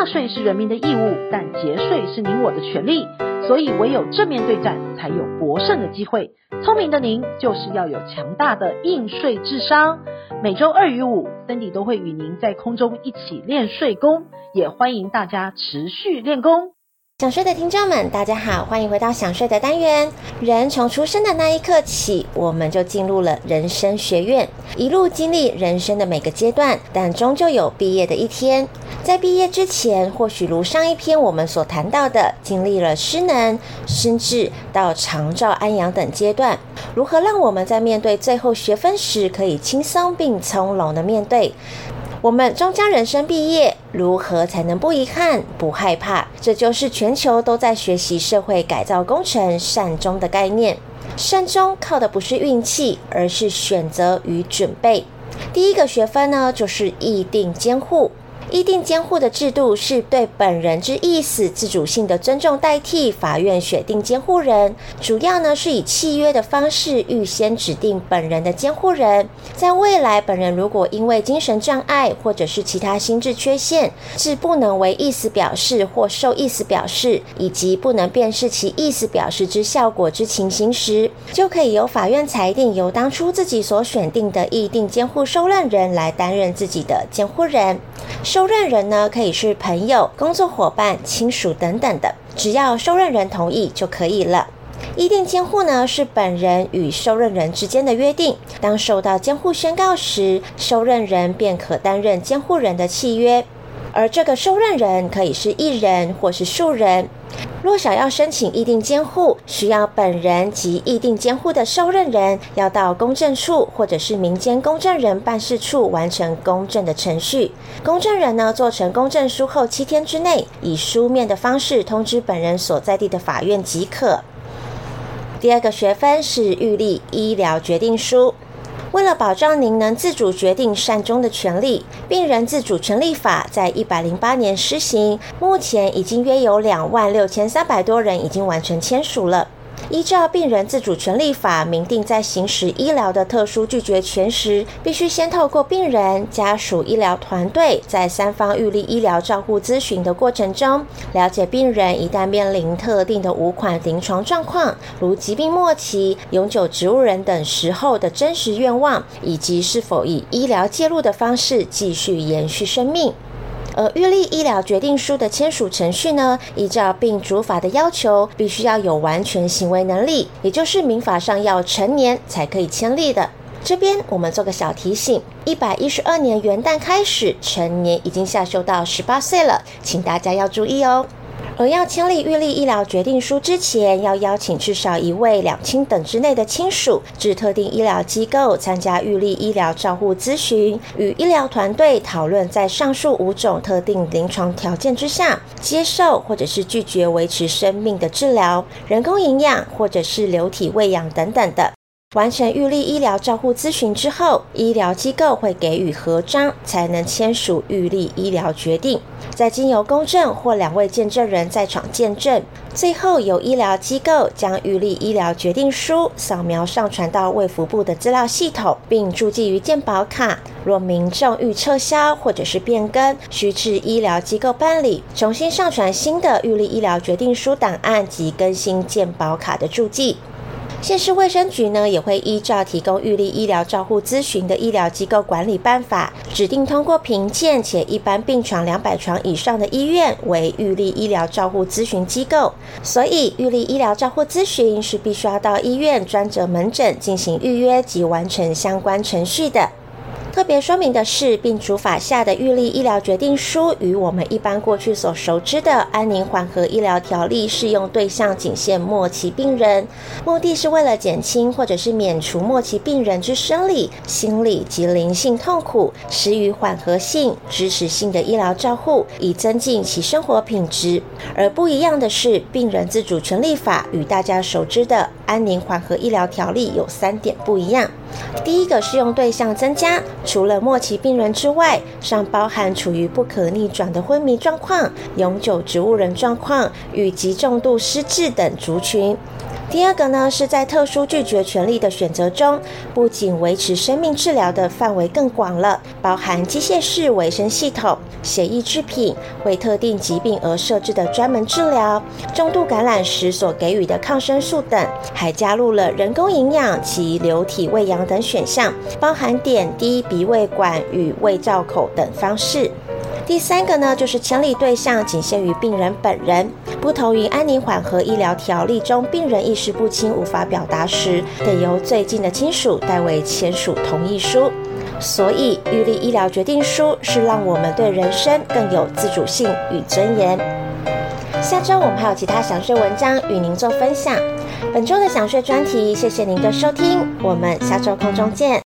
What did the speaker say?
纳税是人民的义务，但节税是您我的权利。所以唯有正面对战，才有博胜的机会。聪明的您，就是要有强大的应税智商。每周二与五，Cindy 都会与您在空中一起练税功，也欢迎大家持续练功。想睡的听众们，大家好，欢迎回到想睡的单元。人从出生的那一刻起，我们就进入了人生学院，一路经历人生的每个阶段，但终究有毕业的一天。在毕业之前，或许如上一篇我们所谈到的，经历了失能、失智到长照安养等阶段，如何让我们在面对最后学分时，可以轻松并从容的面对？我们终将人生毕业，如何才能不遗憾、不害怕？这就是全球都在学习社会改造工程善终的概念。善终靠的不是运气，而是选择与准备。第一个学分呢，就是意定监护。意定监护的制度是对本人之意思自主性的尊重，代替法院选定监护人。主要呢是以契约的方式预先指定本人的监护人。在未来，本人如果因为精神障碍或者是其他心智缺陷，致不能为意思表示或受意思表示，以及不能辨识其意思表示之效果之情形时，就可以由法院裁定由当初自己所选定的意定监护受任人来担任自己的监护人。受受任人呢，可以是朋友、工作伙伴、亲属等等的，只要受任人同意就可以了。意定监护呢，是本人与受任人之间的约定。当受到监护宣告时，受任人便可担任监护人的契约。而这个受任人可以是一人或是数人。若想要申请意定监护，需要本人及意定监护的受任人要到公证处或者是民间公证人办事处完成公证的程序。公证人呢，做成公证书后七天之内，以书面的方式通知本人所在地的法院即可。第二个学分是预立医疗决定书。为了保障您能自主决定善终的权利，《病人自主权利法》在一百零八年施行，目前已经约有两万六千三百多人已经完成签署了。依照《病人自主权利法》明定，在行使医疗的特殊拒绝权时，必须先透过病人、家属、医疗团队在三方预立医疗照护咨询的过程中，了解病人一旦面临特定的五款临床状况，如疾病末期、永久植物人等时候的真实愿望，以及是否以医疗介入的方式继续延续生命。而预立医疗决定书的签署程序呢，依照病主法的要求，必须要有完全行为能力，也就是民法上要成年才可以签立的。这边我们做个小提醒：一百一十二年元旦开始，成年已经下修到十八岁了，请大家要注意哦。而要签立预立医疗决定书之前，要邀请至少一位两亲等之内的亲属至特定医疗机构参加预立医疗照护咨询，与医疗团队讨论在上述五种特定临床条件之下，接受或者是拒绝维持生命的治疗、人工营养或者是流体喂养等等的。完成预立医疗照护咨询之后，医疗机构会给予核章，才能签署预立医疗决定。再经由公证或两位见证人在场见证，最后由医疗机构将预立医疗决定书扫描上传到卫福部的资料系统，并注记于健保卡。若民众欲撤销或者是变更，需至医疗机构办理，重新上传新的预立医疗决定书档案及更新健保卡的注记。县市卫生局呢，也会依照提供预立医疗照护咨询的医疗机构管理办法，指定通过评鉴且一般病床两百床以上的医院为预立医疗照护咨询机构。所以，预立医疗照护咨询是必须要到医院专责门诊进行预约及完成相关程序的。特别说明的是，病除法下的预立医疗决定书与我们一般过去所熟知的安宁缓和医疗条例适用对象仅限末期病人，目的是为了减轻或者是免除末期病人之生理、心理及灵性痛苦，施予缓和性、支持性的医疗照护，以增进其生活品质。而不一样的是，病人自主权利法与大家熟知的安宁缓和医疗条例有三点不一样。第一个适用对象增加，除了末期病人之外，尚包含处于不可逆转的昏迷状况、永久植物人状况与极重度失智等族群。第二个呢，是在特殊拒绝权利的选择中，不仅维持生命治疗的范围更广了，包含机械式维生系统、血液制品、为特定疾病而设置的专门治疗、重度感染时所给予的抗生素等，还加入了人工营养及流体喂养等选项，包含点滴、鼻胃管与胃造口等方式。第三个呢，就是牵力对象仅限于病人本人，不同于安宁缓和医疗条例中，病人意识不清无法表达时，得由最近的亲属代为签署同意书。所以，预立医疗决定书是让我们对人生更有自主性与尊严。下周我们还有其他想睡文章与您做分享。本周的想睡专题，谢谢您的收听，我们下周空中见。